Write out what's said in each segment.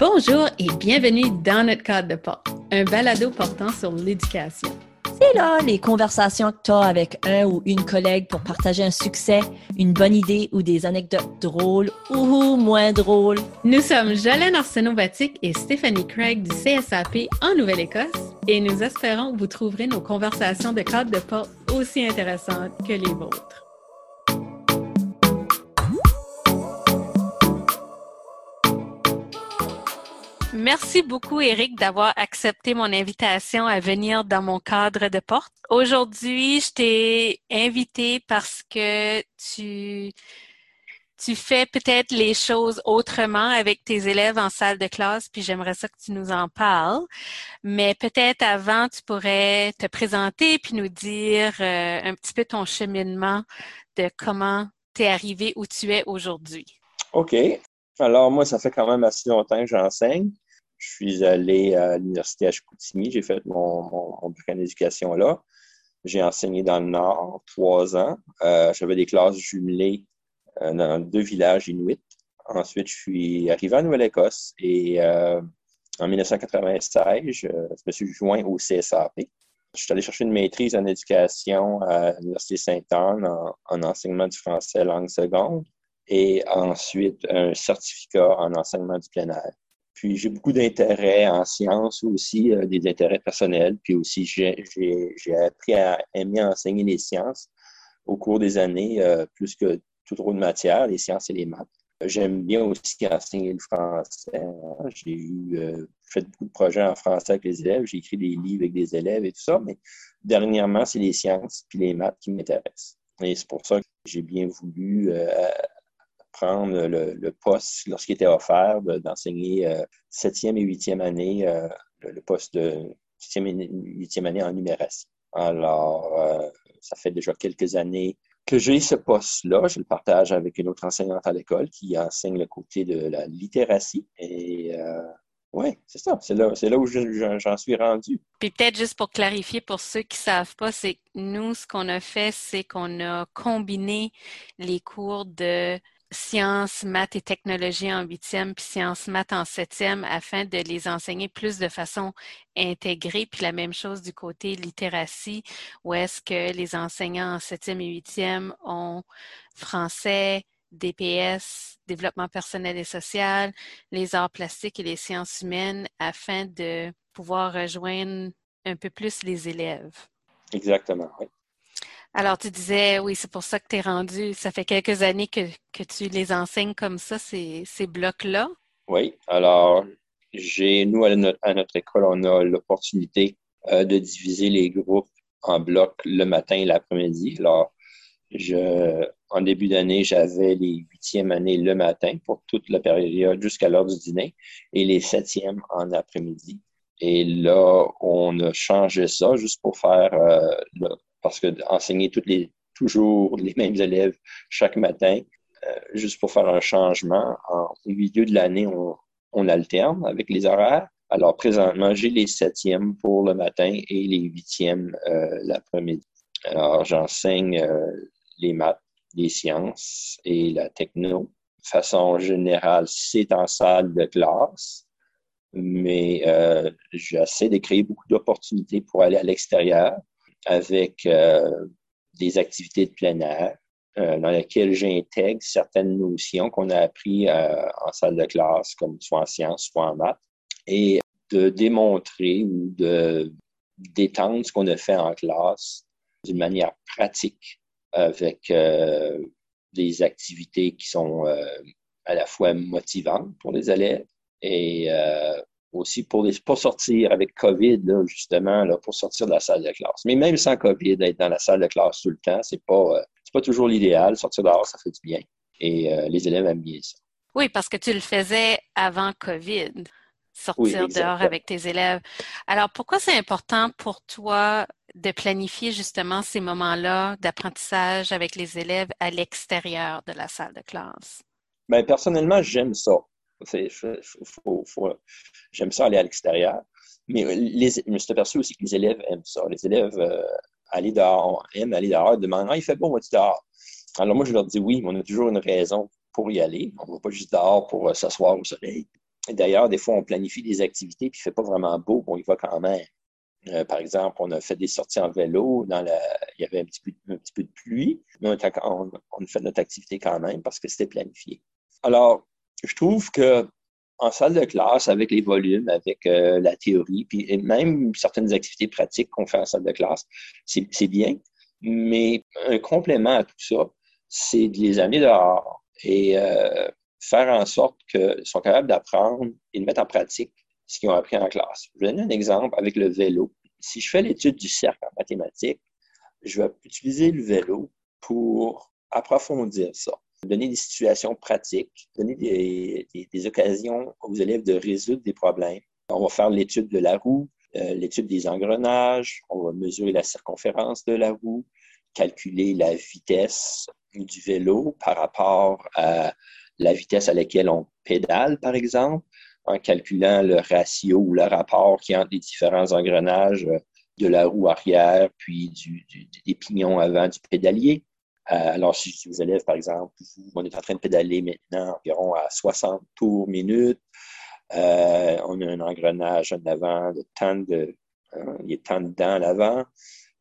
Bonjour et bienvenue dans notre cadre de porte, un balado portant sur l'éducation. C'est là les conversations que tu as avec un ou une collègue pour partager un succès, une bonne idée ou des anecdotes drôles ou moins drôles. Nous sommes Jolene Arsenault-Vatic et Stéphanie Craig du CSAP en Nouvelle-Écosse et nous espérons que vous trouverez nos conversations de cadre de porte aussi intéressantes que les vôtres. Merci beaucoup, Eric, d'avoir accepté mon invitation à venir dans mon cadre de porte. Aujourd'hui, je t'ai invité parce que tu, tu fais peut-être les choses autrement avec tes élèves en salle de classe, puis j'aimerais ça que tu nous en parles. Mais peut-être avant, tu pourrais te présenter puis nous dire euh, un petit peu ton cheminement de comment tu es arrivé où tu es aujourd'hui. OK. Alors, moi, ça fait quand même assez longtemps que j'enseigne. Je suis allé à l'Université à Chicoutimi. J'ai fait mon, mon, mon en éducation là. J'ai enseigné dans le Nord trois ans. Euh, J'avais des classes jumelées euh, dans deux villages inuits. Ensuite, je suis arrivé à Nouvelle-Écosse et euh, en 1996, je, me suis joint au CSAP. Je suis allé chercher une maîtrise en éducation à l'Université Sainte-Anne en, en enseignement du français langue seconde et ensuite un certificat en enseignement du plein air. Puis j'ai beaucoup d'intérêts en sciences aussi, euh, des intérêts personnels. Puis aussi, j'ai appris à aimer enseigner les sciences au cours des années, euh, plus que toute autre matière, les sciences et les maths. J'aime bien aussi enseigner le français. J'ai eu euh, fait beaucoup de projets en français avec les élèves. J'ai écrit des livres avec des élèves et tout ça. Mais dernièrement, c'est les sciences puis les maths qui m'intéressent. Et c'est pour ça que j'ai bien voulu prendre le, poste lorsqu'il était offert d'enseigner euh, septième et huitième année, euh, le, poste de septième et huitième année en numération. Alors, euh, ça fait déjà quelques années que j'ai ce poste-là. Je le partage avec une autre enseignante à l'école qui enseigne le côté de la littératie. Et oui, c'est ça. C'est là, là où j'en suis rendu. Puis peut-être juste pour clarifier pour ceux qui savent pas, c'est nous, ce qu'on a fait, c'est qu'on a combiné les cours de sciences, maths et technologies en huitième, puis sciences, maths en septième, afin de les enseigner plus de façon intégrée. Puis la même chose du côté littératie, où est-ce que les enseignants en septième et huitième ont français, DPS, développement personnel et social, les arts plastiques et les sciences humaines, afin de pouvoir rejoindre un peu plus les élèves. Exactement. Alors, tu disais, oui, c'est pour ça que tu es rendu, ça fait quelques années que, tu les enseignes comme ça, ces, ces blocs-là. Oui, alors, j'ai, nous, à notre, école, on a l'opportunité euh, de diviser les groupes en blocs le matin et l'après-midi. Alors, en début d'année, j'avais les huitièmes années le matin pour toute la période jusqu'à l'heure du dîner et les septièmes en après-midi. Et là, on a changé ça juste pour faire euh, le, parce que enseigner toutes les, toujours les mêmes élèves chaque matin, euh, juste pour faire un changement, en, au milieu de l'année, on, on, alterne avec les horaires. Alors, présentement, j'ai les septièmes pour le matin et les huitièmes euh, l'après-midi. Alors, j'enseigne euh, les maths, les sciences et la techno. De façon générale, c'est en salle de classe, mais euh, j'essaie de créer beaucoup d'opportunités pour aller à l'extérieur avec euh, des activités de plein air euh, dans lesquelles j'intègre certaines notions qu'on a apprises euh, en salle de classe, comme soit en sciences, soit en maths, et de démontrer ou de d'étendre ce qu'on a fait en classe d'une manière pratique avec euh, des activités qui sont euh, à la fois motivantes pour les élèves et euh, aussi pour les pour sortir avec COVID, là, justement, là, pour sortir de la salle de classe. Mais même sans COVID, être dans la salle de classe tout le temps, c'est pas, euh, c'est pas toujours l'idéal. Sortir dehors, ça fait du bien. Et euh, les élèves aiment bien ça. Oui, parce que tu le faisais avant COVID, sortir oui, dehors avec tes élèves. Alors, pourquoi c'est important pour toi de planifier justement ces moments-là d'apprentissage avec les élèves à l'extérieur de la salle de classe? Bien, personnellement, j'aime ça. J'aime ça aller à l'extérieur. Mais je me suis aperçu aussi que les élèves aiment ça. Les élèves euh, aller dehors, aiment aller dehors, demandent Ah, il fait bon, on va dehors? Alors moi, je leur dis oui, mais on a toujours une raison pour y aller. On ne va pas juste dehors pour euh, s'asseoir au soleil. D'ailleurs, des fois, on planifie des activités, puis il ne fait pas vraiment beau, on y va quand même. Euh, par exemple, on a fait des sorties en vélo, dans la... il y avait un petit peu, un petit peu de pluie, mais on, a fait notre activité quand même parce que c'était planifié. Alors, je trouve que en salle de classe, avec les volumes, avec euh, la théorie, puis même certaines activités pratiques qu'on fait en salle de classe, c'est bien. Mais un complément à tout ça, c'est de les amener dehors et euh, faire en sorte qu'ils sont capables d'apprendre et de mettre en pratique ce qu'ils ont appris en classe. Je vais donner un exemple avec le vélo. Si je fais l'étude du cercle en mathématiques, je vais utiliser le vélo pour approfondir ça, donner des situations pratiques, donner des, occasions aux élèves de résoudre des problèmes. On va faire l'étude de la roue, euh, l'étude des engrenages, on va mesurer la circonférence de la roue, calculer la vitesse du vélo par rapport à la vitesse à laquelle on pédale, par exemple, en calculant le ratio ou le rapport qui entre les différents engrenages de la roue arrière, puis des pignons avant du pédalier. Euh, alors, si vous élève, par exemple, on est en train de pédaler maintenant environ à 60 tours minute, euh, on a un engrenage en avant de tant de, euh, il y a tant de dents à l'avant,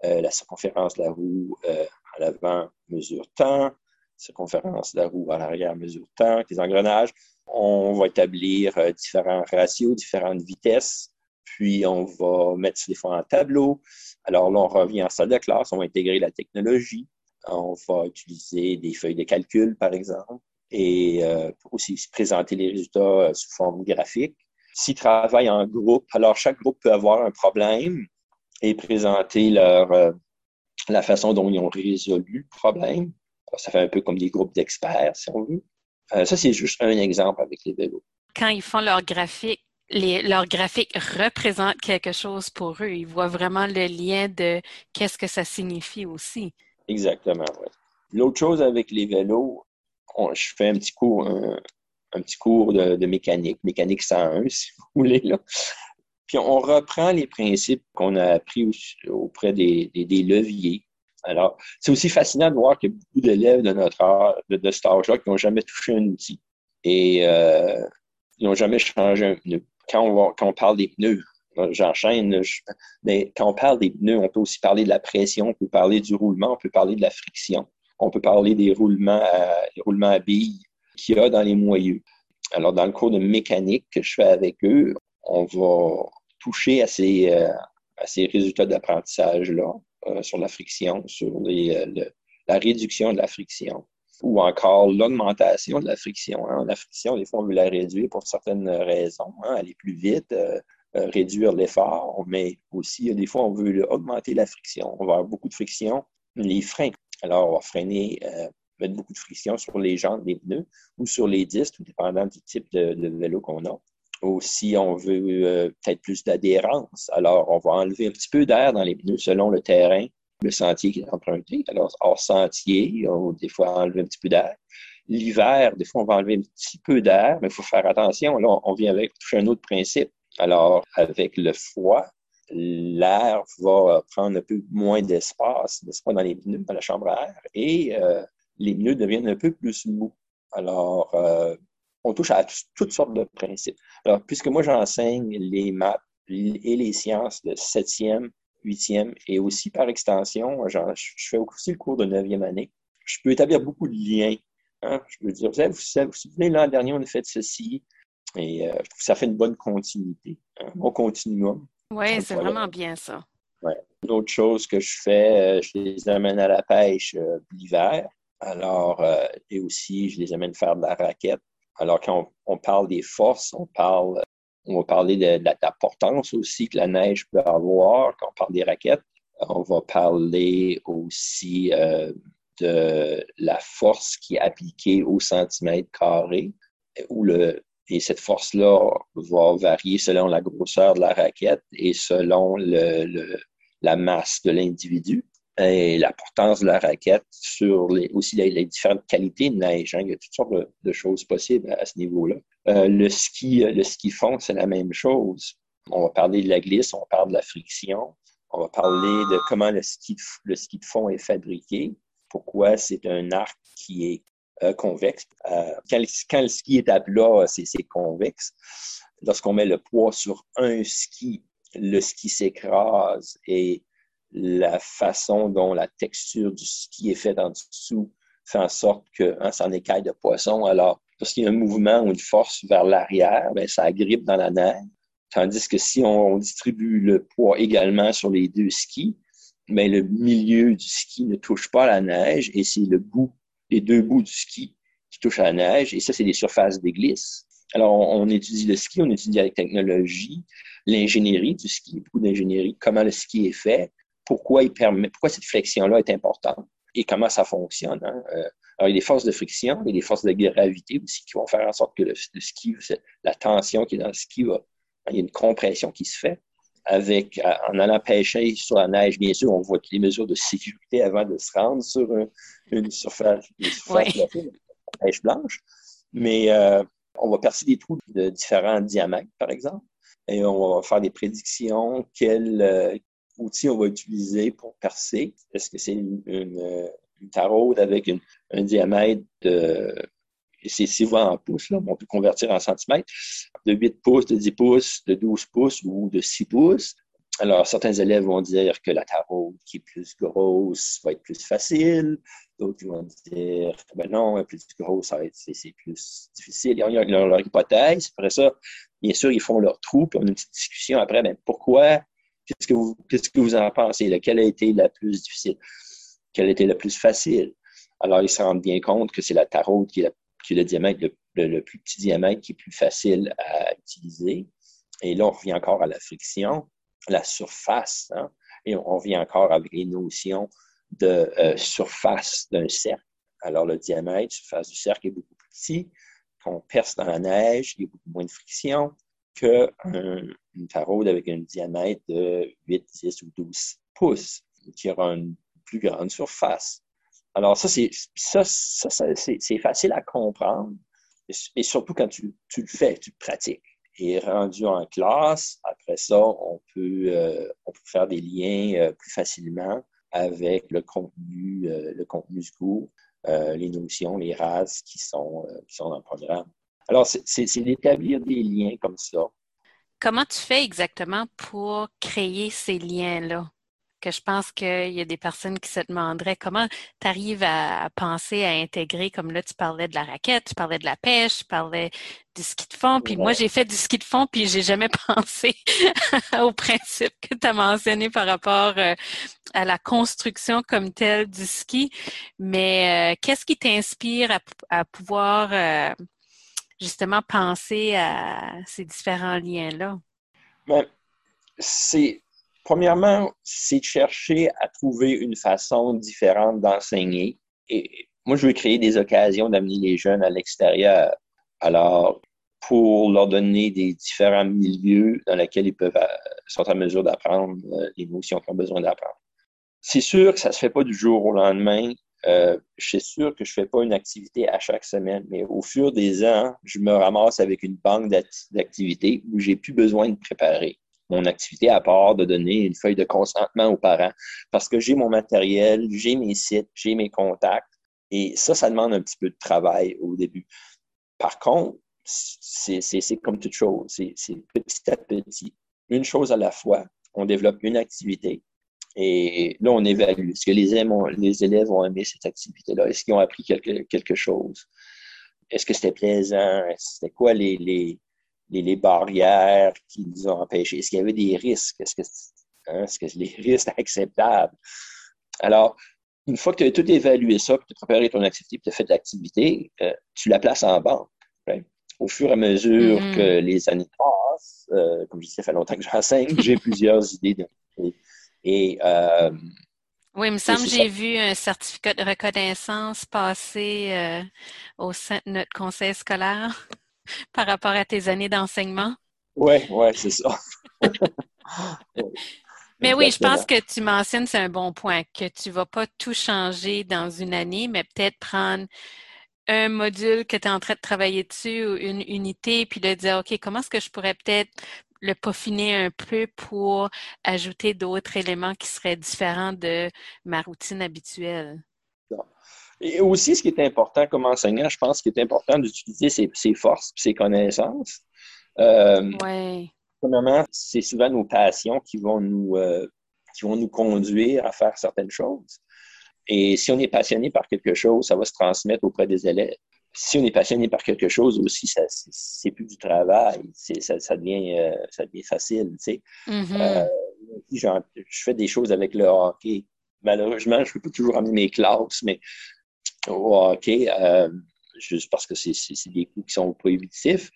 la circonférence de la roue à l'avant mesure tant, circonférence de la roue à l'arrière mesure tant, les engrenages. On va établir euh, différents ratios, différentes vitesses, puis on va mettre des fois en tableau. Alors là, on revient en salle de classe, on va intégrer la technologie. On va utiliser des feuilles de calcul, par exemple, et euh, aussi présenter les résultats euh, sous forme graphique. S'ils travaillent en groupe, alors chaque groupe peut avoir un problème et présenter leur, la façon dont ils ont résolu le problème. Ça fait un peu comme des groupes d'experts, si on veut. Euh, ça, c'est juste un exemple avec les vélos. Quand ils font leur graphique, leur graphique représente quelque chose pour eux. Ils voient vraiment le lien de qu'est-ce que ça signifie aussi. Exactement, oui. L'autre chose avec les vélos, je fais un petit cours, un, petit cours de, mécanique, mécanique 101, si vous voulez. Là. Puis on reprend les principes qu'on a appris auprès des, leviers. Alors, c'est aussi fascinant de voir qu'il y a beaucoup d'élèves de notre âge, de, de cet âge-là, qui n'ont jamais touché un outil. Et euh, n'ont jamais changé un pneu. Quand on, quand on parle des pneus, j'enchaîne, mais quand on parle des pneus, on peut aussi parler de la pression, on peut parler du roulement, on peut parler de la friction, on peut parler des roulements à, roulements à billes qu'il y a dans les moyeux. Alors, dans le cours de mécanique que je fais avec eux, on va toucher à ces, euh, à ces résultats d'apprentissage-là, euh, sur la friction, sur les, euh, la réduction de la friction, ou encore l'augmentation de la friction. Hein. La friction, des fois, on veut la réduire pour certaines raisons, hein, aller plus vite, réduire l'effort, mais aussi, des fois, on veut augmenter la friction. On va avoir beaucoup de friction. Les freins, alors on va freiner, mettre beaucoup de friction sur les jantes des pneus ou sur les disques, tout dépendant du type de vélo qu'on a. Aussi, on veut euh, peut-être plus d'adhérence. Alors, on va enlever un petit peu d'air dans les pneus selon le terrain, le sentier qui est emprunté. Alors, hors sentier, on va des fois enlever un petit peu d'air. L'hiver, des fois, on va enlever un petit peu d'air, mais il faut faire attention. Là, on vient avec un autre principe. Alors, avec le froid, l'air va prendre un peu moins d'espace, n'est-ce pas, dans les pneus, dans la chambre à air, et euh, les pneus deviennent un peu plus mous. Alors, euh, on touche à toutes sortes de principes. Alors, puisque moi, j'enseigne les maths et les sciences de septième, huitième et aussi par extension, je fais aussi le cours de neuvième année. Je peux établir beaucoup de liens. Hein. Je peux dire, vous savez, vous vous souvenez, l'an dernier, on a fait ceci. Et euh, je trouve que ça fait une bonne continuité, un bon continuum. Oui, c'est vraiment bien ça. Ouais. D'autres choses que je fais, euh, je les amène à la pêche euh, l'hiver. Alors, et aussi, je les amène faire de la raquette alors, quand on, parle des forces, on parle, on va parler de, l'importance aussi que la neige peut avoir. Quand on parle des raquettes, on va parler aussi euh, de la force qui est appliquée au centimètre carré, où le, et cette force-là va varier selon la grosseur de la raquette et selon la masse de l'individu et l'importance de la raquette sur les, aussi les, différentes qualités de neige. Hein. Il y a toutes sortes de, choses possibles à, ce niveau-là. Euh, le ski, le ski fond, c'est la même chose. On va parler de la glisse, on parle de la friction, on va parler de comment le ski le ski de fond est fabriqué, pourquoi c'est un arc qui est convexe. Quand, quand, le ski est à plat, c'est convexe. Lorsqu'on met le poids sur un ski, le ski s'écrase et la façon dont la texture du ski est faite en dessous fait en sorte que hein, ça en écaille de poisson. Alors, lorsqu'il y a un mouvement ou une force vers l'arrière, ben, ça agrippe dans la neige. Tandis que si on, distribue le poids également sur les deux skis, ben, le milieu du ski ne touche pas la neige et c'est le bout, les deux bouts du ski qui touchent à la neige. Et ça, c'est des surfaces de glisse. Alors, on, étudie le ski, on étudie la technologie, l'ingénierie du ski, beaucoup d'ingénierie, comment le ski est fait, pourquoi il permet, pourquoi cette flexion-là est importante et comment ça fonctionne. Hein. Euh, alors, il y a des forces de friction, il y a des forces de gravité aussi qui vont faire en sorte que le, ski, la tension qui est dans le ski, va, il y a une compression qui se fait. Avec, en allant pêcher sur la neige, bien sûr, on voit toutes les mesures de sécurité avant de se rendre sur une surface, de pêche blanche. Mais euh, on va percer des trous de différents diamètres, par exemple, et on va faire des prédictions. Quel euh, outil on va utiliser pour percer? Est-ce que c'est une, une, taraude avec un diamètre de c'est souvent en pouces, là, on peut convertir en centimètres, de 8 pouces, de 10 pouces, de 12 pouces ou de 6 pouces. Alors, certains élèves vont dire que la taraude qui est plus grosse va être plus facile. D'autres vont dire, ben non, plus grosse, c'est plus difficile. Ils ont leur, hypothèse. Après ça, bien sûr, ils font leur trou, puis on a une petite discussion après, ben pourquoi, qu'est-ce que vous, que vous en pensez? Laquelle a été la plus difficile? Quelle a été la plus facile? Alors, ils se rendent bien compte que c'est la taraude qui est, qui est le diamètre, le, plus petit diamètre qui est plus facile à utiliser. Et là, on revient encore à la friction, la surface, hein? et on revient encore avec les notions de euh, surface d'un cercle. Alors, le diamètre, surface du cercle est beaucoup plus petit. Quand on perce dans la neige, il y a beaucoup moins de friction qu'une taraude avec un diamètre de 8, 10 ou 12 pouces, qui aura une plus grande surface. Alors, ça, c'est ça, ça, c'est facile à comprendre, et surtout quand tu, tu, le fais, tu le pratiques. Et rendu en classe, après ça, on peut, euh, on peut faire des liens euh, plus facilement avec le contenu, euh, le contenu du cours, les notions, les races qui sont, qui sont dans le programme. Alors, c'est d'établir des liens comme ça. Comment tu fais exactement pour créer ces liens-là? Que je pense qu'il y a des personnes qui se demanderaient comment tu arrives à, penser à intégrer, comme là, tu parlais de la raquette, tu parlais de la pêche, tu parlais du ski de fond, puis moi, j'ai fait du ski de fond, puis j'ai jamais pensé au principe que tu as mentionné par rapport euh, à la construction comme telle du ski. Mais euh, qu'est-ce qui t'inspire à, pouvoir euh, justement penser à ces différents liens-là? Ben, c'est Premièrement, c'est de chercher à trouver une façon différente d'enseigner. Et moi, je veux créer des occasions d'amener les jeunes à l'extérieur. Alors, pour leur donner des différents milieux dans lesquels ils peuvent, euh, sont en mesure d'apprendre euh, les notions qu'ils ont besoin d'apprendre. C'est sûr que ça se fait pas du jour au lendemain. Euh, je suis sûr que je fais pas une activité à chaque semaine, mais au fur des ans, je me ramasse avec une banque d'activités où j'ai plus besoin de préparer mon activité à part de donner une feuille de consentement aux parents parce que j'ai mon matériel, j'ai mes sites, j'ai mes contacts et ça, ça demande un petit peu de travail au début. Par contre, c'est comme toute chose, c'est petit à petit, une chose à la fois. On développe une activité et là, on évalue. Est-ce que les élèves ont, aimé cette activité-là? Est-ce qu'ils ont appris quelque, chose? Est-ce que c'était plaisant? C'était quoi les, les, barrières qui nous ont empêchés? Est-ce qu'il y avait des risques? Est-ce que, hein, est-ce que les risques acceptables? Alors, une fois que tu as tout évalué ça, que tu as préparé ton activité, que tu as fait l'activité, euh, tu la places en banque. Au fur et à mesure mm-hmm. que les années passent, euh, comme je disais, ça fait longtemps que j'enseigne, j'ai plusieurs idées. De, et, euh, oui, il me semble que j'ai vu un certificat de reconnaissance passer au sein de notre conseil scolaire par rapport à tes années d'enseignement? Oui, oui, c'est ça. mais oui, je pense que tu mentionnes, c'est un bon point, que tu ne vas pas tout changer dans une année, mais peut-être prendre un module que tu es en train de travailler dessus ou une unité, puis de dire, OK, comment est-ce que je pourrais peut-être le peaufiner un peu pour ajouter d'autres éléments qui seraient différents de ma routine habituelle? Et aussi, ce qui est important comme enseignant, je pense qu'il est important d'utiliser ses, forces ses connaissances. Euh, oui. Premièrement, c'est souvent nos passions qui vont nous, euh, qui vont nous conduire à faire certaines choses. Et si on est passionné par quelque chose, ça va se transmettre auprès des élèves. Si on est passionné par quelque chose aussi, ça, c'est plus du travail, ça, ça, devient, euh, ça devient facile. Tu sais. Mm-hmm. je fais des choses avec le hockey. Malheureusement, je ne peux pas toujours amener mes classes, mais au hockey, euh, juste parce que c'est des coûts qui sont prohibitifs.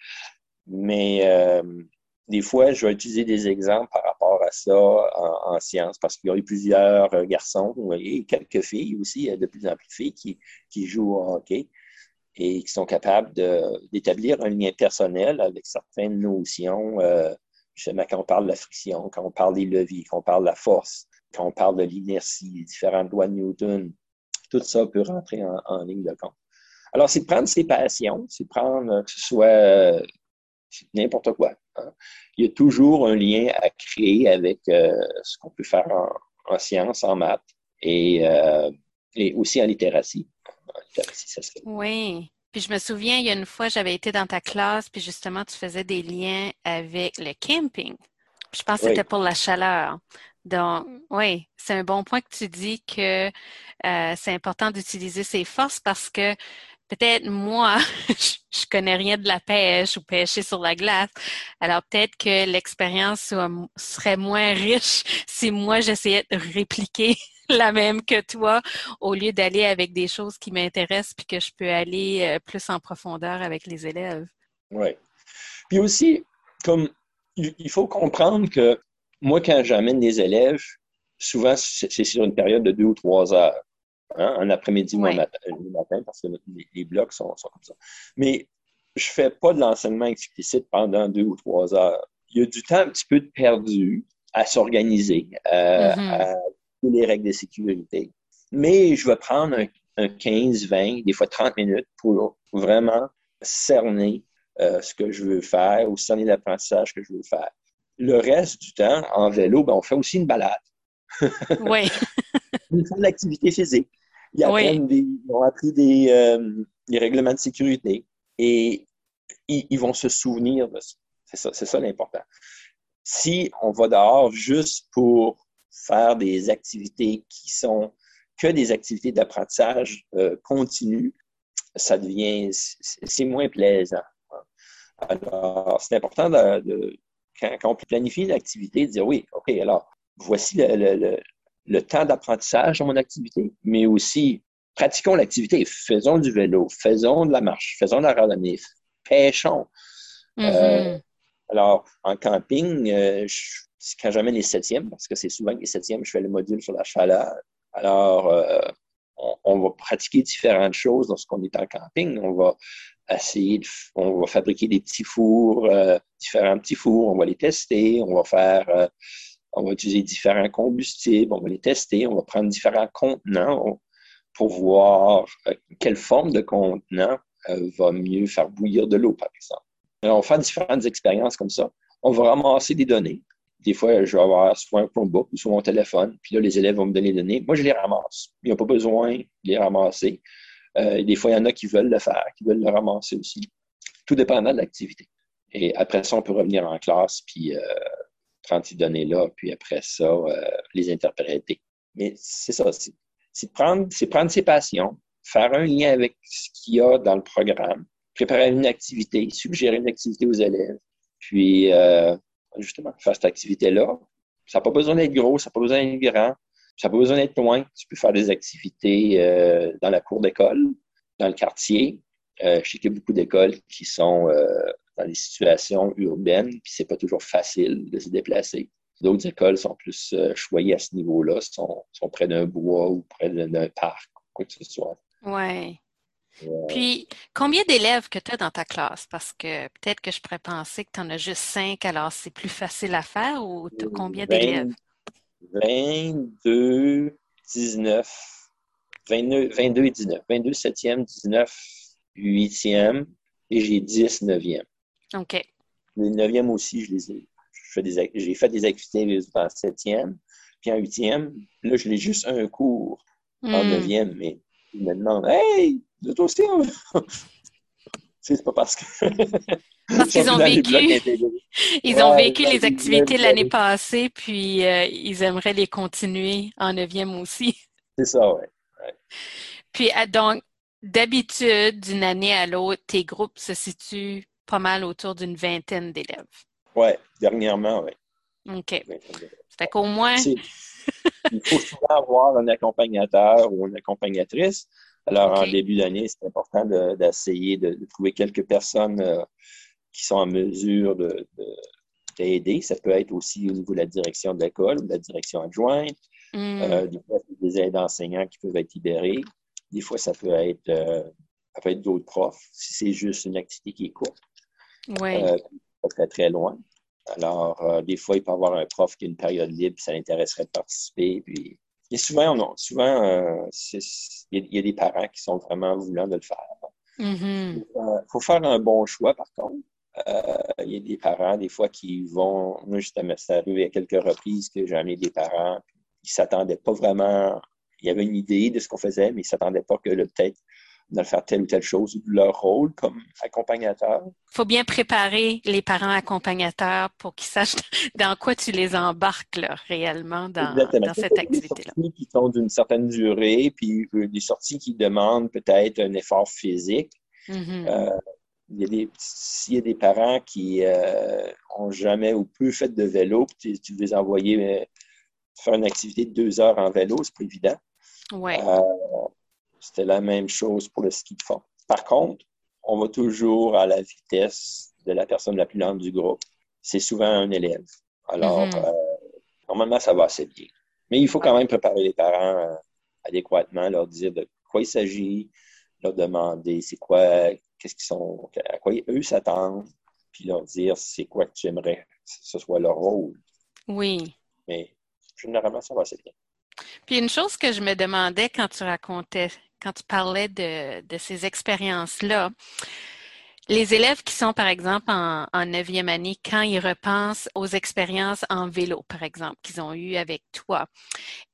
Mais euh, des fois, je vais utiliser des exemples par rapport à ça en, sciences parce qu'il y a eu plusieurs euh, garçons et quelques filles aussi, de plus en plus de filles qui, jouent au hockey et qui sont capables d'établir un lien personnel avec certaines notions, euh, justement quand on parle de la friction, quand on parle des leviers, quand on parle de la force, quand on parle de l'inertie, différentes lois de Newton, tout ça peut rentrer en, ligne de compte. Alors, c'est prendre ses passions, c'est prendre que ce soit euh, n'importe quoi. Hein. Il y a toujours un lien à créer avec euh, ce qu'on peut faire en, sciences, en maths et, euh, et aussi en littératie. Oui. Puis je me souviens, il y a une fois, j'avais été dans ta classe, puis justement, tu faisais des liens avec le camping. je pense que c'était pour la chaleur. Donc, oui, c'est un bon point que tu dis que euh, c'est important d'utiliser ses forces parce que peut-être moi, je connais rien de la pêche ou pêcher sur la glace. Alors peut-être que l'expérience serait moins riche si moi j'essayais de répliquer la même que toi au lieu d'aller avec des choses qui m'intéressent puis que je peux aller euh, plus en profondeur avec les élèves. Oui. Puis aussi, comme il faut comprendre que moi, quand j'amène des élèves, souvent, c'est sur une période de deux ou trois heures. Hein, un après-midi ou un matin, parce que les, blocs sont, comme ça. Mais je ne fais pas de l'enseignement explicite pendant deux ou trois heures. Il y a du temps un petit peu perdu à s'organiser, euh, mm-hmm. à les règles de sécurité. Mais je vais prendre un, 15, 20, des fois 30 minutes pour vraiment cerner euh, ce que je veux faire ou cerner l'apprentissage que je veux faire. Le reste du temps, en vélo, ben, on fait aussi une balade. oui. Ils font de l'activité physique. Ils, ont appris des, euh, des, règlements de sécurité et ils, vont se souvenir de ça. C'est ça, c'est ça l'important. Si on va dehors juste pour faire des activités qui sont que des activités d'apprentissage euh, continu, ça devient, c'est moins plaisant. Alors, c'est important de, quand, on planifie l'activité, de dire oui, OK, alors, voici le, le temps d'apprentissage dans mon activité, mais aussi pratiquons l'activité, faisons du vélo, faisons de la marche, faisons de la randonnée, pêchons. Mm-hmm. Euh, alors, en camping, euh, quand j'amène les septièmes, parce que c'est souvent les septièmes, je fais le module sur la chaleur. Alors, euh, on, va pratiquer différentes choses lorsqu'on est en camping. On va on va fabriquer des petits fours, différents petits fours, on va les tester, on va faire on va utiliser différents combustibles, on va les tester, on va prendre différents contenants pour voir euh, quelle forme de contenant euh, va mieux faire bouillir de l'eau, par exemple. on va faire différentes expériences comme ça. On va ramasser des données. Des fois, je vais avoir soit un Chromebook ou soit mon téléphone, puis là, les élèves vont me donner des données. Moi, je les ramasse. Ils n'ont pas besoin de les ramasser. Euh, des fois, il y en a qui veulent le faire, qui veulent le ramasser aussi. Tout dépendant de l'activité. Et après ça, on peut revenir en classe, puis prendre ces données-là, puis après ça, euh, les interpréter. Mais c'est ça, c'est prendre, prendre ses passions, faire un lien avec ce qu'il y a dans le programme, préparer une activité, suggérer une activité aux élèves, puis euh, justement, faire cette activité-là. Ça n'a pas besoin d'être gros, ça n'a pas besoin d'être grand, ça n'a pas besoin d'être loin. Tu peux faire des activités euh, dans la cour d'école, dans le quartier. je sais qu'il y a beaucoup d'écoles qui sont dans des situations urbaines, puis c'est pas toujours facile de se déplacer. D'autres écoles sont plus euh, choyées à ce niveau-là, sont, sont près d'un bois ou près d'un parc, quoi que ce soit. Oui. Puis, combien d'élèves que tu as dans ta classe? Parce que peut-être que je pourrais penser que tu en as juste cinq, alors c'est plus facile à faire ou tu as combien d'élèves? 22, 19, 22, 22 et 19. 22 7e, 19 8e et j'ai 10 9e. OK. Le neuvième aussi, je les ai. J'ai fait des activités en septième, puis en huitième. Là, je l'ai juste un cours en hmm. neuvième, mais Ils me demandent Hey, vous aussi c'est pas parce que. Parce qu'ils ont vécu. Ils ont vécu les activités l'année passée, puis euh, ils aimeraient les continuer en neuvième aussi. C'est ça, oui. Puis, ah, donc, d'habitude, d'une année à l'autre, tes groupes se situent pas mal autour d'une vingtaine d'élèves. Oui, dernièrement, oui. OK. Ça qu'au moins. il faut souvent avoir un accompagnateur ou une accompagnatrice. Alors, en début d'année, c'est important d'essayer de, trouver quelques personnes euh, qui sont en mesure d'aider. Ça peut être aussi au niveau de la direction de l'école ou de la direction adjointe. Mm. Euh, des fois, c'est des aides enseignants qui peuvent être libérés. Des fois, ça peut être, euh, être d'autres profs, si c'est juste une activité qui est courte. Oui. Pas très, très loin. Alors, des fois, il peut y avoir un prof qui a une période libre, ça l'intéresserait de participer. Puis, et souvent, non, souvent, il y, a des parents qui sont vraiment voulants de le faire. Il mm-hmm. faut faire un bon choix, par contre. Euh, il y a des parents, des fois, qui vont. Moi, justement, c'est arrivé à quelques reprises que j'en ai des parents, qui ne s'attendaient pas vraiment. Il y avait une idée de ce qu'on faisait, mais ils ne s'attendaient pas que peut-être de faire telle ou telle chose, leur rôle comme accompagnateur. Il faut bien préparer les parents accompagnateurs pour qu'ils sachent dans quoi tu les embarques là, réellement dans, dans cette activité-là. Des sorties qui sont d'une certaine durée, puis des sorties qui demandent peut-être un effort physique. Mm-hmm. euh, s'il y a des parents qui n'ont euh, jamais ou peu fait de vélo, puis tu, veux les envoyer euh, faire une activité de deux heures en vélo, c'est pas évident. Ouais. Euh, c'était la même chose pour le ski de fond. Par contre, on va toujours à la vitesse de la personne la plus lente du groupe. C'est souvent un élève. Alors, mm-hmm. normalement, ça va assez bien. Mais il faut quand même préparer les parents adéquatement, leur dire de quoi il s'agit, leur demander c'est quoi, qu'est-ce qu'ils sont, à quoi eux s'attendent, puis leur dire c'est quoi que tu aimerais que ce soit leur rôle. Oui. Mais généralement, ça va assez bien. Puis une chose que je me demandais quand tu racontais, quand tu parlais de, ces expériences-là, les élèves qui sont, par exemple, en, neuvième année, quand ils repensent aux expériences en vélo, par exemple, qu'ils ont eues avec toi,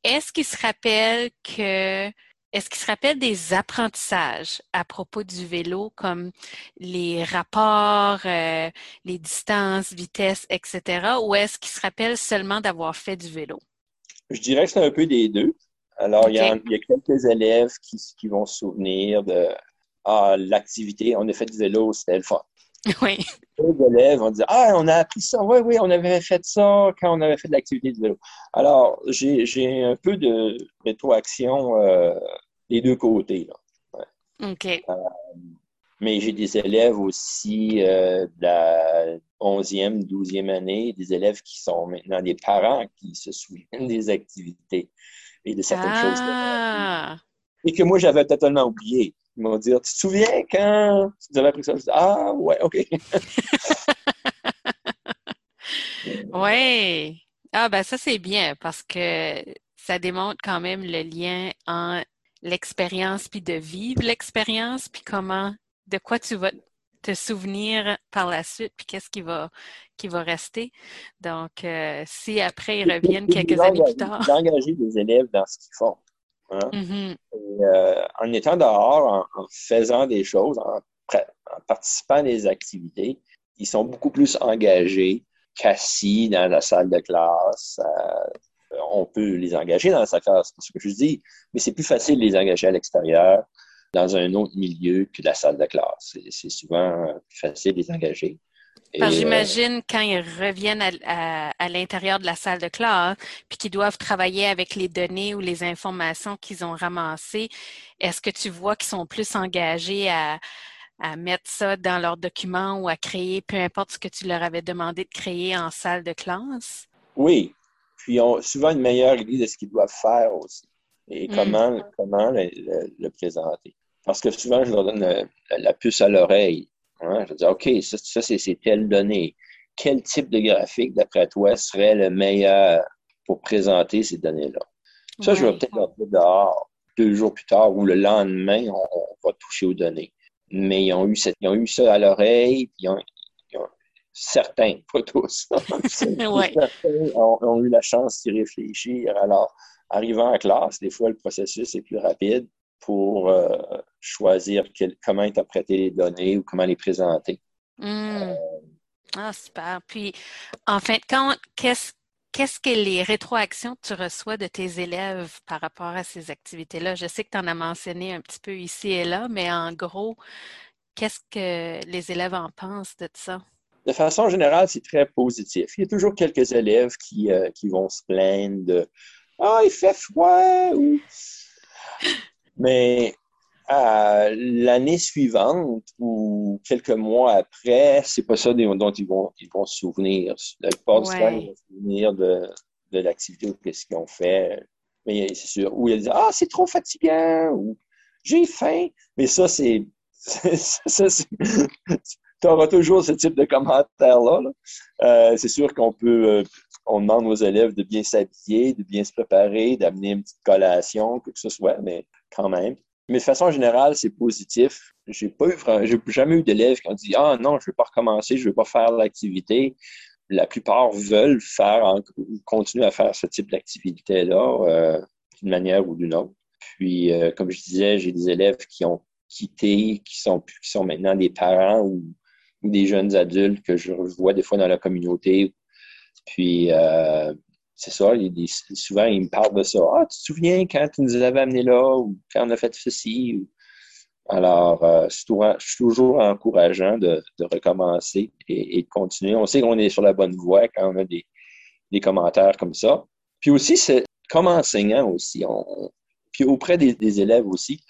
est-ce qu'ils se rappellent que est-ce qu'il se rappelle des apprentissages à propos du vélo, comme les rapports, euh, les distances, vitesse, etc., ou est-ce qu'il se rappelle seulement d'avoir fait du vélo? Je dirais que c'est un peu des deux. Alors, il, y a, quelques élèves qui, vont se souvenir de ah, l'activité, on a fait du vélo, c'était le fun. Oui. Les élèves vont dire Ah, on a appris ça, oui, oui, on avait fait ça quand on avait fait de l'activité du vélo. Alors, j'ai un peu de rétroaction euh, des deux côtés. Là. OK. Euh, mais j'ai des élèves aussi euh, de la 11e, 12e année, des élèves qui sont maintenant des parents qui se souviennent des activités et de certaines ah. choses. Et que moi, j'avais totalement oublié. Ils m'ont dit, tu te souviens quand tu avais appris ça? ah, ouais, OK. oui. Ah, ben ça, c'est bien parce que ça démontre quand même le lien en l'expérience puis de vivre l'expérience puis comment, de quoi tu vas te souvenir par la suite puis qu'est-ce qui va, qui va rester. Donc, euh, si après ils reviennent quelques années plus tard. D'engager des élèves dans ce qu'ils font. Hein. Mm-hmm. Euh, en étant dehors, en, faisant des choses, en, participant à des activités, ils sont beaucoup plus engagés qu'assis dans la salle de classe. Euh, on peut les engager dans de classe, c'est ce que je dis, mais c'est plus facile de les engager à l'extérieur, dans un autre milieu que la salle de classe. C'est souvent plus facile de les engager. Euh, j'imagine quand ils reviennent à, l'intérieur de la salle de classe, puis qu'ils doivent travailler avec les données ou les informations qu'ils ont ramassées, est-ce que tu vois qu'ils sont plus engagés à, mettre ça dans leurs documents ou à créer, peu importe ce que tu leur avais demandé de créer en salle de classe? Oui. Puis ils ont souvent une meilleure idée de ce qu'ils doivent faire aussi et mm. comment, comment le, présenter? Parce que souvent, je leur donne la puce à l'oreille Hein, je dis, OK, ça, ça c'est telle donnée. Quel type de graphique, d'après toi, serait le meilleur pour présenter ces données-là? Ça, je vais peut-être leur dire dehors, deux jours plus tard ou le lendemain, on, va toucher aux données. Mais ils ont eu, cette, ils ont eu ça à l'oreille, puis ils ont, certains, pas tous, ont, eu la chance d'y réfléchir. Alors, arrivant en classe, des fois, le processus est plus rapide. pour euh, choisir comment interpréter les données ou comment les présenter. Hmm. Ah, super. Puis, en fin de compte, qu'est-ce Qu'est-ce que les rétroactions que tu reçois de tes élèves par rapport à ces activités-là? Je sais que tu en as mentionné un petit peu ici et là, mais en gros, qu'est-ce que les élèves en pensent de ça? De façon générale, c'est très positif. Il y a toujours quelques élèves qui, euh, qui vont se plaindre de Ah, il fait froid Mais l'année suivante ou quelques mois après, c'est pas ça dont ils vont, ils vont se souvenir. La plupart du temps, ils vont se souvenir de, de l'activité ou de ce qu'ils ont fait. Mais c'est sûr. Ou ils disent Ah, c'est trop fatigant ou J'ai faim. Mais ça, c'est. tu auras toujours ce type de commentaires-là. Euh, c'est sûr qu'on peut. On demande aux élèves de bien s'habiller, de bien se préparer, d'amener une petite collation, que ce soit, mais quand même. Mais de façon générale, c'est positif. J'ai pas eu, j'ai jamais eu d'élèves qui ont dit Ah non, je ne vais pas recommencer, je ne vais pas faire l'activité. La plupart veulent faire, continuer à faire ce type d'activité-là euh, d'une manière ou d'une autre. Puis, euh, comme je disais, j'ai des élèves qui ont quitté, qui sont, qui sont maintenant des parents ou, des jeunes adultes que je vois des fois dans la communauté. Puis, euh, c'est ça, souvent, ils me parlent de ça. Ah, tu te souviens quand tu nous avais amenés là ou quand on a fait ceci? Alors, euh, c'est toujours encourageant de, recommencer et, de continuer. On sait qu'on est sur la bonne voie quand on a des, commentaires comme ça. Puis aussi, c'est comme enseignant aussi, puis auprès des, élèves aussi,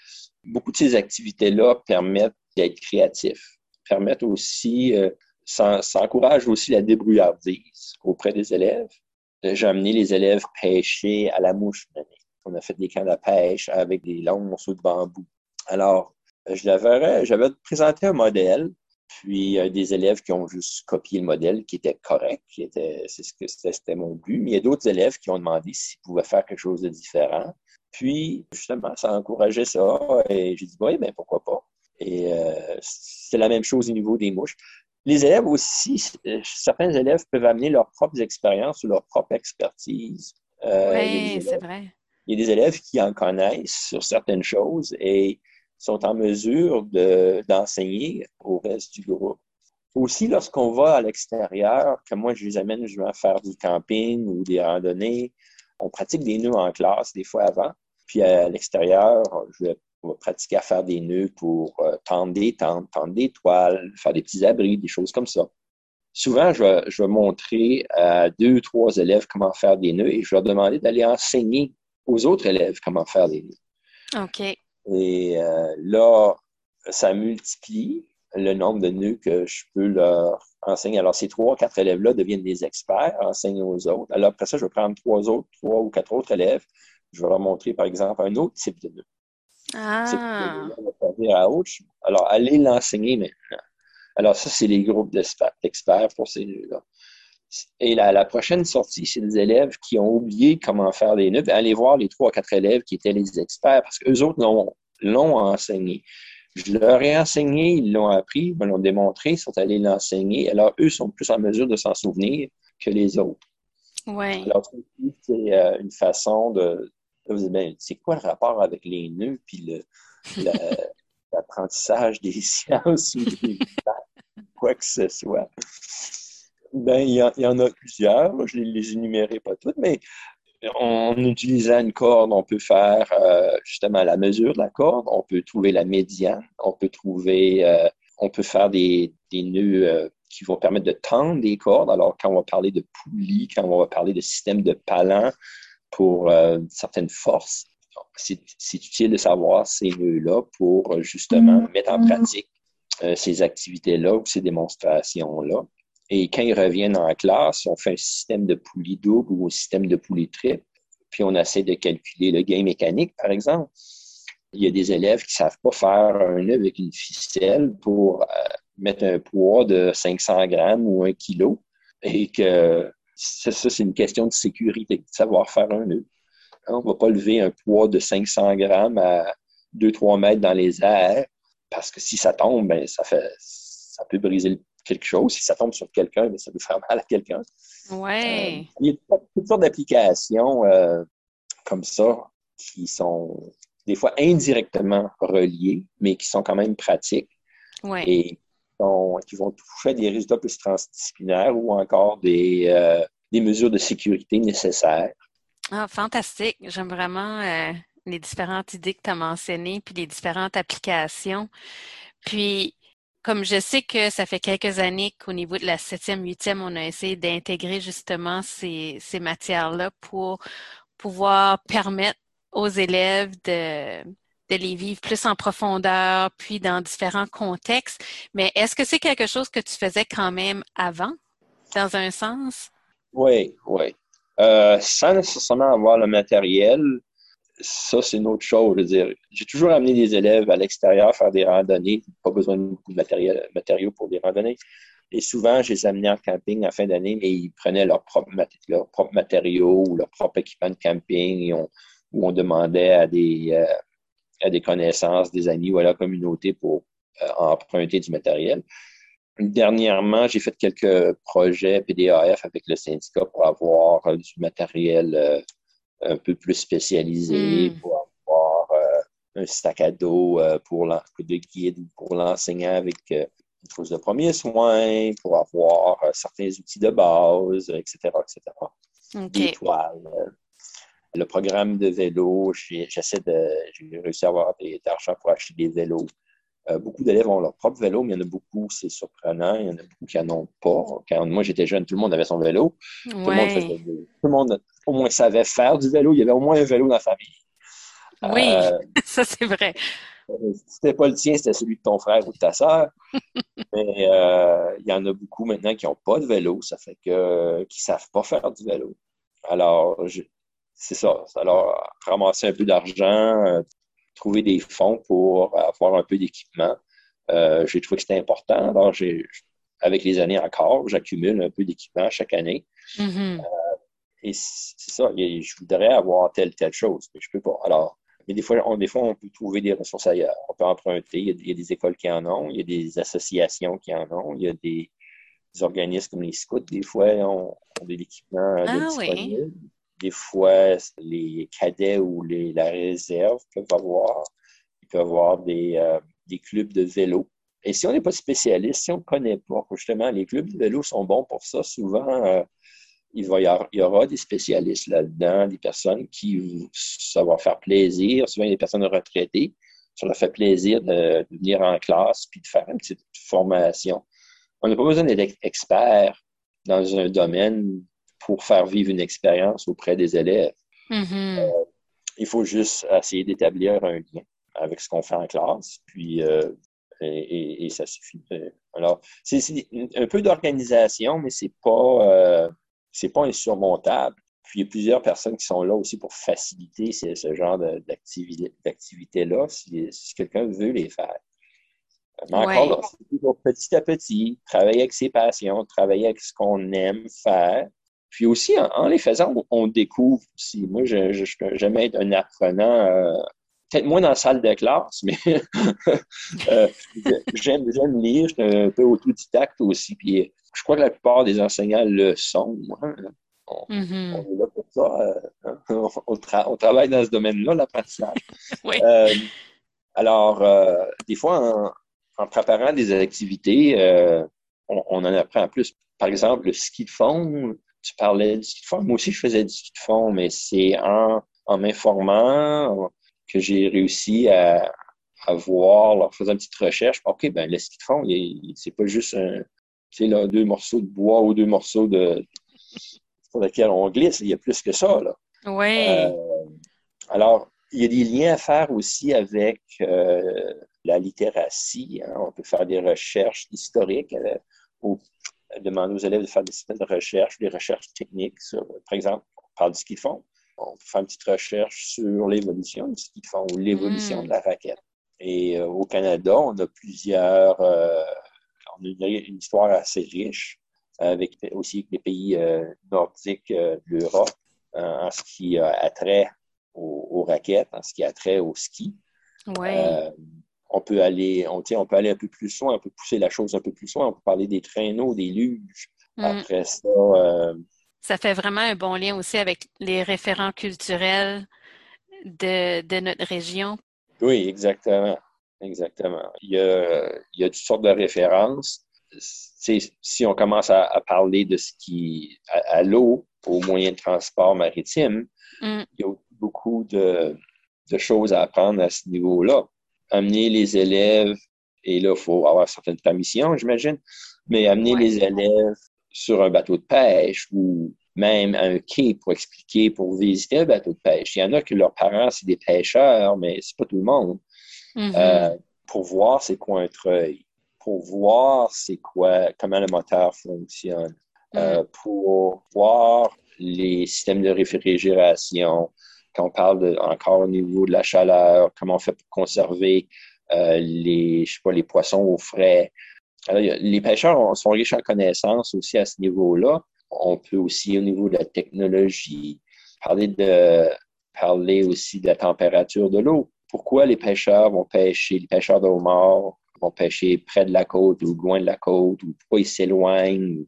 beaucoup de ces activités-là permettent d'être créatifs, permettent aussi, euh, ça, encourage aussi la débrouillardise auprès des élèves j'ai amené les élèves pêcher à la mouche. On a fait des cannes à pêche avec des longs morceaux de bambou. Alors, j'avais présenté un modèle, puis euh, des élèves qui ont juste copié le modèle, qui était correct, qui était, c'est ce que c'était mon but. Mais il y a d'autres élèves qui ont demandé s'ils pouvaient faire quelque chose de différent. Puis, justement, ça encourageait ça. Et j'ai dit, oui, ben pourquoi pas? Et euh, c'est la même chose au niveau des mouches. Les élèves aussi, euh, certains élèves peuvent amener leurs propres expériences ou leur propre expertise. Euh, oui, c'est vrai. Il y a des élèves qui en connaissent sur certaines choses et sont en mesure d'enseigner au reste du groupe. Aussi, lorsqu'on va à l'extérieur, comme moi je les amène, je vais faire du camping ou des randonnées, on pratique des nœuds en classe des fois avant. Puis à l'extérieur, je vais on va pratiquer à faire des nœuds pour euh, tendre des tentes, tendre des toiles, faire des petits abris, des choses comme ça. Souvent, je vais, montrer à deux, ou trois élèves comment faire des nœuds et je vais leur demander d'aller enseigner aux autres élèves comment faire des nœuds. OK. Et euh, là, ça multiplie le nombre de nœuds que je peux leur enseigner. Alors, ces trois, quatre élèves-là deviennent des experts, enseignent aux autres. Alors, après ça, je vais prendre trois autres, trois ou quatre autres élèves. Je vais leur montrer, par exemple, un autre type de nœud. Ah. Alors, allez l'enseigner maintenant. Alors, ça, c'est les groupes d'experts pour ces nœuds-là. Et la, prochaine sortie, c'est des élèves qui ont oublié comment faire les nœuds. Allez voir les trois ou quatre élèves qui étaient les experts parce qu'eux autres l'ont enseigné. Je leur ai enseigné, ils l'ont appris, ils l'ont démontré, ils sont allés l'enseigner. Alors, eux sont plus en mesure de s'en souvenir que les autres. Ouais. Alors, c'est euh, une façon de, ben, c'est quoi le rapport avec les nœuds puis l'apprentissage des sciences ou des quoi que ce soit? Ben, il y, en, a plusieurs. Je ne les énumérerai pas toutes, mais en utilisant une corde, on peut faire euh, justement la mesure de la corde, on peut trouver la médiane, on peut trouver, euh, on peut faire des, nœuds euh, qui vont permettre de tendre des cordes. Alors, quand on va parler de poulies, quand on va parler de système de palans, pour euh, certaines forces. C'est utile de savoir ces nœuds-là pour euh, justement mm-hmm. mettre en pratique euh, ces activités-là ou ces démonstrations-là. Et quand ils reviennent en classe, on fait un système de poulie double ou un système de poulie triple, puis on essaie de calculer le gain mécanique, par exemple. Il y a des élèves qui ne savent pas faire un nœud avec une ficelle pour mettre un poids de 500 grammes ou un kilo et que ça, c'est une question de sécurité, de savoir faire un nœud. On ne va pas lever un poids de 500 grammes à 2-3 mètres dans les airs, parce que si ça tombe, ben, ça, fait, ça peut briser quelque chose. Si ça tombe sur quelqu'un, ben, ça peut faire mal à quelqu'un. Ouais. Euh, il y a toutes sortes d'applications euh, comme ça qui sont des fois indirectement reliés, mais qui sont quand même pratiques. Et qui vont toucher des résultats plus transdisciplinaires ou encore des, euh, des mesures de sécurité nécessaires. Ah, fantastique. J'aime vraiment euh, les différentes idées que tu as mentionnées, puis les différentes applications. Puis, comme je sais que ça fait quelques années qu'au niveau de la septième, huitième, on a essayé d'intégrer justement ces, ces matières-là pour pouvoir permettre aux élèves de, de les vivre plus en profondeur, puis dans différents contextes. Mais est-ce que c'est quelque chose que tu faisais quand même avant, dans un sens? Oui, oui. Euh, sans nécessairement avoir le matériel, ça, c'est une autre chose. J'ai toujours amené des élèves à l'extérieur faire des randonnées. Pas besoin de beaucoup de matériel, matériaux pour des randonnées. Et souvent, je les amenais en camping en fin d'année, mais ils prenaient leurs propres leur matériaux ou leur propre équipement de camping où on demandait à des, euh, à des connaissances, des amis ou à la communauté pour euh, emprunter du matériel. Dernièrement, j'ai fait quelques projets PDAF avec le syndicat pour avoir euh, du matériel euh, un peu plus spécialisé, hmm. pour avoir un sac à dos pour de guide pour l'enseignant avec une trousse de premiers soins, pour avoir certains outils de base, etc., etc. Des toiles, le programme de vélo, j'essaie de, j'ai réussi à avoir de l'argent pour acheter des vélos. Euh, beaucoup d'élèves ont leur propre vélo, mais il y en a beaucoup, c'est surprenant, il y en a beaucoup qui n'en ont pas. Quand moi j'étais jeune, tout le monde avait son vélo. Tout, le monde faisait, tout le monde au moins savait faire du vélo. Il y avait au moins un vélo dans la famille. Oui, euh, ça c'est vrai. Si c'était pas le tien, c'était celui de ton frère ou de ta sœur. mais euh, il y en a beaucoup maintenant qui n'ont pas de vélo. Ça fait que qui savent pas faire du vélo. Alors, je, c'est ça. Alors, ramasser un peu d'argent, euh, trouver des fonds pour avoir un peu d'équipement. Euh, j'ai trouvé que c'était important. Alors, j'ai, avec les années encore, j'accumule un peu d'équipement chaque année. Mm-hmm. Euh, et c'est ça. Je voudrais avoir telle, telle chose, mais je peux pas. Alors, mais des fois, on, des fois, on peut trouver des ressources ailleurs. On peut emprunter. Il y, a, des écoles qui en ont. Il y a des associations qui en ont. Il y a des, organismes comme les scouts, des fois, ont, ont de l'équipement ah, disponible. Oui. Des fois, les cadets ou la réserve peuvent avoir, ils peuvent avoir des, euh, des clubs de vélo. Et si on n'est pas spécialiste, si on ne connaît pas, justement, les clubs de vélo sont bons pour ça. Souvent, euh, il, y aura des spécialistes là-dedans, des personnes qui, ça va faire plaisir, souvent des personnes retraitées, ça leur fait plaisir de, de venir en classe puis de faire une petite formation. On n'a pas besoin d'être expert dans un domaine pour faire vivre une expérience auprès des élèves. Mm-hmm. Euh, il faut juste essayer d'établir un lien avec ce qu'on fait en classe, puis euh, et, ça suffit. Alors, c'est un peu d'organisation, mais c'est pas euh, c'est pas insurmontable. Puis il y a plusieurs personnes qui sont là aussi pour faciliter ce, genre d'activité-là, si, quelqu'un veut les faire. Mais encore petit à petit, travailler avec ses passions, travailler avec ce qu'on aime faire, puis aussi, en, les faisant, on découvre aussi. Moi, j'aime être un apprenant, euh, peut-être moins dans la salle de classe, mais euh, j'aime lire, je suis un peu autodidacte aussi. Puis je crois que la plupart des enseignants le sont. Hein. Mm-hmm. On, est là pour ça. Euh, on, travaille dans ce domaine-là, l'apprentissage. oui. alors, des fois, en, préparant des activités, on, on, en apprend plus. Par exemple, le ski de fond, tu parlais du ski de fond. Moi aussi, je faisais du ski de fond, mais c'est en, en m'informant que j'ai réussi à, à voir, en faisant une petite recherche. OK, ben le ski de fond, c'est pas juste un, là, deux morceaux de bois ou deux morceaux de sur lesquels on glisse. Il y a plus que ça. Là. Oui. Euh, alors, il y a des liens à faire aussi avec euh, la littératie. Hein. On peut faire des recherches historiques euh, demander aux élèves de faire des systèmes de recherche, des recherches techniques sur, par exemple, on parle du ski de fond. On peut faire une petite recherche sur l'évolution du ski de fond ou l'évolution mm. de la raquette. Et euh, au Canada, on a plusieurs, euh, on a une, histoire assez riche avec aussi les pays euh, nordiques de l'Europe en ce qui a trait aux, aux, raquettes, en ce qui a trait au ski. Ouais on peut aller, on, on peut aller un peu plus loin, on peut pousser la chose un peu plus loin, on peut parler des traîneaux, des luges. Mm. Après ça. Euh, ça fait vraiment un bon lien aussi avec les référents culturels de, de notre région. Oui, exactement. Exactement. Il y a, il y a toutes sortes de références. si on commence à, parler de ce qui, à, l'eau, au moyen de transport maritime, mm. il y a beaucoup de, de, choses à apprendre à ce niveau-là. Amener les élèves, et là, il faut avoir certaines permissions, j'imagine, mais amener les élèves sur un bateau de pêche ou même un quai pour expliquer, pour visiter un bateau de pêche. Il y en a que leurs parents, c'est des pêcheurs, mais c'est pas tout le monde. Mm-hmm. Euh, pour voir c'est quoi un treuil, pour voir c'est quoi, comment le moteur fonctionne, euh, mm. pour voir les systèmes de réfrigération, quand on parle de, encore au niveau de la chaleur, comment on fait pour conserver euh, les, je sais pas, les poissons au frais. les pêcheurs sont riches en connaissances aussi à ce niveau-là. On peut aussi, au niveau de la technologie, parler de parler aussi de la température de l'eau pourquoi les pêcheurs vont pêcher, les pêcheurs de homards vont pêcher près de la côte ou loin de la côte, ou pourquoi ils s'éloignent,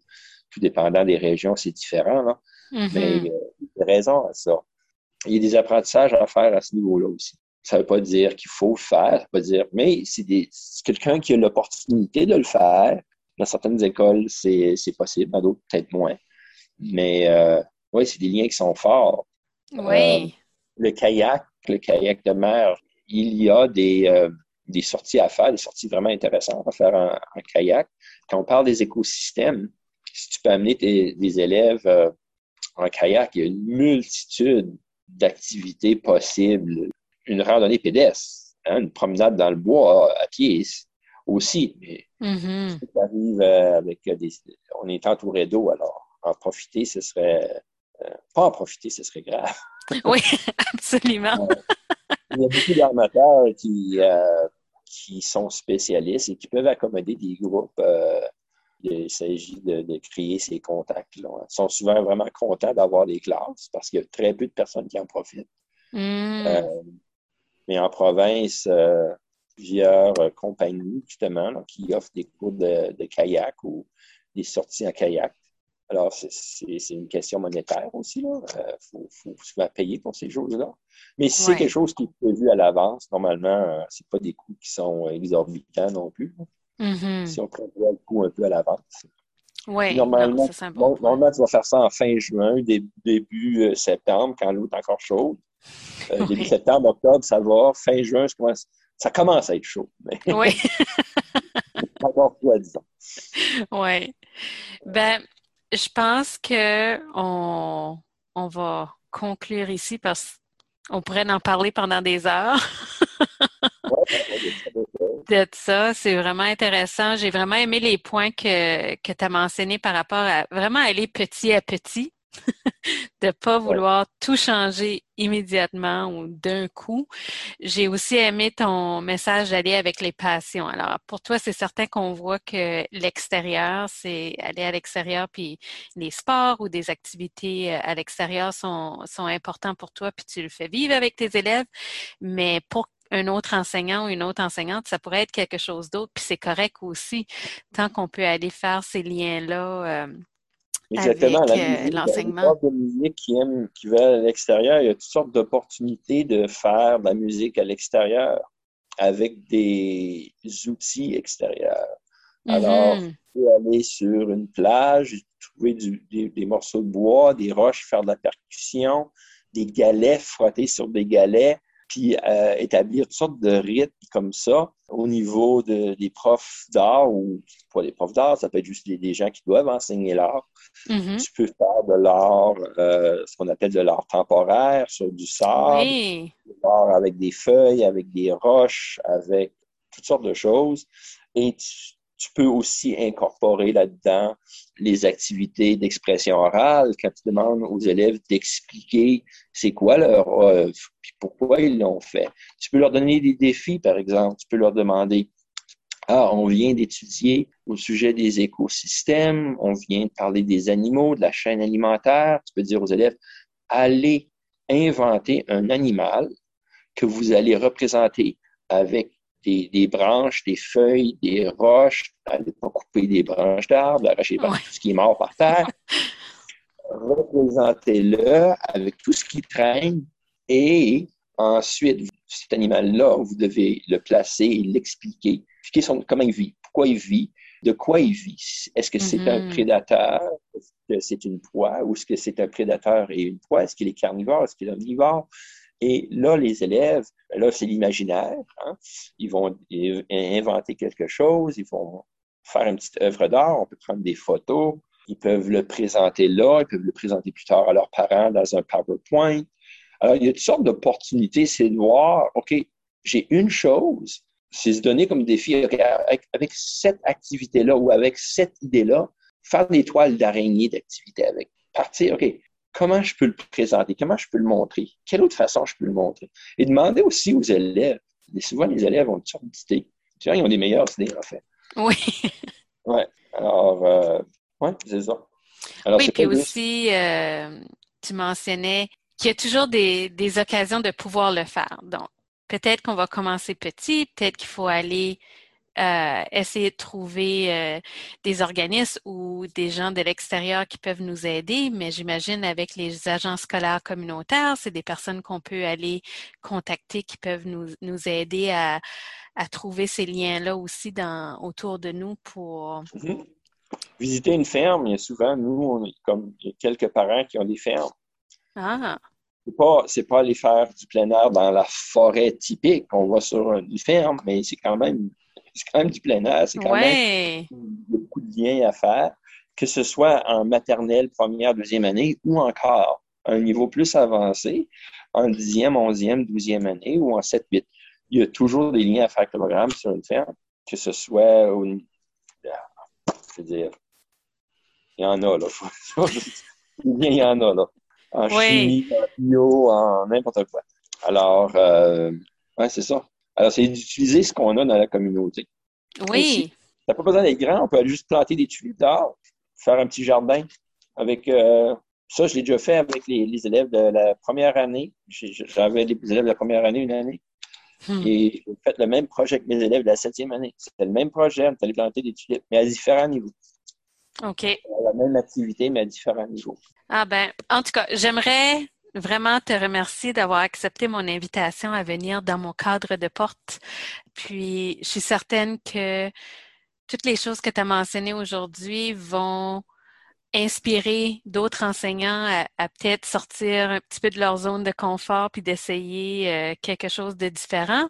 tout dépendant des régions, c'est différent. Là. Mm-hmm. Mais euh, il y a raison à ça. Il y a des apprentissages à faire à ce niveau-là aussi. Ça ne veut pas dire qu'il faut le faire, ça veut pas dire, mais c'est quelqu'un qui a l'opportunité de le faire. Dans certaines écoles, c'est possible, dans d'autres, peut-être moins. Mais euh, oui, c'est des liens qui sont forts. Oui. Euh, le kayak, le kayak de mer, il y a des, euh, des sorties à faire, des sorties vraiment intéressantes à faire en, kayak. Quand on parle des écosystèmes, si tu peux amener tes, des élèves euh, en kayak, il y a une multitude d'activités possibles. Une randonnée pédestre, hein, une promenade dans le bois à pied aussi. Mais mm-hmm. si arrive euh, avec des... On est entouré d'eau, alors en profiter, ce serait... pas en profiter, ce serait grave. oui, absolument il y a beaucoup d'armateurs qui, euh, qui sont spécialistes et qui peuvent accommoder des groupes. Euh, il s'agit de, créer ces contacts. Ils sont souvent vraiment contents d'avoir des classes parce qu'il y a très peu de personnes qui en profitent. Hmm. Euh, mais en province, plusieurs compagnies, justement, qui offrent des cours de, de, kayak ou des sorties en kayak. Alors, c'est une question monétaire aussi. Il euh, faut, souvent payer pour ces choses-là. Mais si c'est quelque chose qui est prévu à l'avance, normalement, euh, ce pas des coûts qui sont exorbitants non plus. Mm-hmm. Si on prévoit le coût un peu à l'avance. Oui, normalement, normalement, tu vas faire ça en fin juin, début, euh, septembre, quand l'eau est encore chaude. Début septembre, octobre, ça va. Fin juin, ça commence, à être chaud. Oui. encore quoi, disons. Oui. Ben, je pense que on, on va conclure ici parce qu'on pourrait en parler pendant des heures. de ça, c'est vraiment intéressant. J'ai vraiment aimé les points que, que tu as mentionnés par rapport à vraiment aller petit à petit. de pas vouloir tout changer immédiatement ou d'un coup. J'ai aussi aimé ton message d'aller avec les passions. Alors, pour toi, c'est certain qu'on voit que l'extérieur, c'est aller à l'extérieur, puis les sports ou des activités euh, à l'extérieur sont, sont importants pour toi, puis tu le fais vivre avec tes élèves. Mais pour un autre enseignant ou une autre enseignante, ça pourrait être quelque chose d'autre, puis c'est correct aussi, tant qu'on peut aller faire ces liens-là. Euh, Exactement. Euh, l'enseignement. musique qui aiment, qui veulent à l'extérieur, il y a toutes sortes d'opportunités de faire de la musique à l'extérieur avec des outils extérieurs. Alors, tu peux aller sur une plage, trouver des, morceaux de bois, des roches, faire de la percussion, des galets, frotter sur des galets, puis euh, établir toutes sortes de rythmes comme ça au niveau de, des profs d'art ou pas des profs d'art, ça peut être juste des, gens qui doivent enseigner l'art. Mm-hmm. Tu peux faire de l'art, euh, ce qu'on appelle de l'art temporaire sur du sable, de l'art avec des feuilles, avec des roches, avec toutes sortes de choses. Et tu, tu peux aussi incorporer là-dedans les activités d'expression orale quand tu demandes aux élèves d'expliquer c'est quoi leur œuvre, puis pourquoi ils l'ont fait. Tu peux leur donner des défis, par exemple. Tu peux leur demander ah, on vient d'étudier au sujet des écosystèmes, on vient de parler des animaux, de la chaîne alimentaire. Tu peux dire aux élèves, allez inventer un animal que vous allez représenter avec des, branches, des feuilles, des roches. N'allez pas couper des branches d'arbres, arracher tout ce qui est mort par terre. Représentez-le avec tout ce qui traîne et Ensuite, cet animal-là, vous devez le placer et l'expliquer. Expliquer son, comment il vit, pourquoi il vit, de quoi il vit. Est-ce que c'est un Mhm. prédateur? Est-ce que c'est une proie? Ou est-ce que c'est un prédateur et une proie? Est-ce qu'il est carnivore? Est-ce qu'il est omnivore? Et là, les élèves, ben là, c'est l'imaginaire. hein. Ils vont inventer quelque chose, ils vont faire une petite œuvre d'art, on peut prendre des photos, ils peuvent le présenter là, ils peuvent le présenter plus tard à leurs parents dans un PowerPoint. Alors, il y a toutes sortes d'opportunités, c'est de voir, OK, j'ai une chose, c'est se donner comme défi, avec, avec cette activité-là ou avec cette idée-là, faire des toiles d'araignée d'activité avec. Partir, OK, comment je peux le présenter, comment je peux le montrer, quelle autre façon je peux le montrer? Et demander aussi aux élèves. Et souvent, les élèves ont une sorte d'idée. Tu vois, ils ont des meilleures idées, en fait. Oui. Ouais. Alors, euh, ouais, c'est ça. Alors, Oui, puis aussi, euh, tu mentionnais qu'il y a toujours des, des occasions de pouvoir le faire. Donc, peut-être qu'on va commencer petit, peut-être qu'il faut aller euh, essayer de trouver euh, des organismes ou des gens de l'extérieur qui peuvent nous aider, mais j'imagine avec les agents scolaires communautaires, c'est des personnes qu'on peut aller contacter qui peuvent nous, nous aider à, à trouver ces liens-là aussi dans, autour de nous pour... Mhm. Visiter une ferme, il y a souvent, nous, on est comme il y a quelques parents qui ont des fermes. Ah, C'est pas, c'est pas aller faire du plein air dans la forêt typique. On va sur une ferme, mais c'est quand même, c'est quand même du plein air. C'est quand même ouais. beaucoup de liens à faire, que ce soit en maternelle, première, deuxième année, ou encore à un niveau plus avancé, en dixième, onzième, douzième année, ou en sept, huit. Il y a toujours des liens à faire avec le programme sur une ferme, que ce soit au je veux dire, il y en a, là. Il y en a, là. En Oui. chimie, en bio, en n'importe quoi. Alors, euh, ouais, c'est ça. Alors, c'est d'utiliser ce qu'on a dans la communauté. Oui. Ça n'a pas besoin d'être grand, on peut aller juste planter des tulipes dehors, faire un petit jardin. Avec euh, ça, je l'ai déjà fait avec les, les élèves de la première année. J'avais des élèves de la première année une année. Hmm. Et j'ai fait le même projet avec mes élèves de la septième année. C'était le même projet, on est allé planter des tulipes, mais à différents niveaux. OK. La même activité, mais à différents niveaux. Ah ben, en tout cas, j'aimerais vraiment te remercier d'avoir accepté mon invitation à venir dans mon cadre de porte. Puis, je suis certaine que toutes les choses que tu as mentionnées aujourd'hui vont inspirer d'autres enseignants à, peut-être sortir un petit peu de leur zone de confort puis d'essayer euh, quelque chose de différent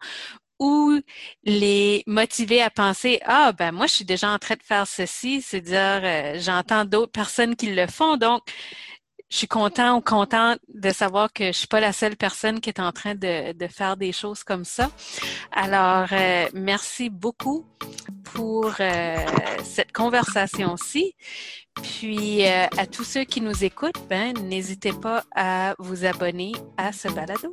ou les motiver à penser ah ben moi je suis déjà en train de faire ceci c'est dire euh, j'entends d'autres personnes qui le font donc je suis content ou contente de savoir que je suis pas la seule personne qui est en train de, de faire des choses comme ça. Alors, euh, merci beaucoup pour euh, cette conversation-ci. Puis, euh, à tous ceux qui nous écoutent, ben, n'hésitez pas à vous abonner à ce balado.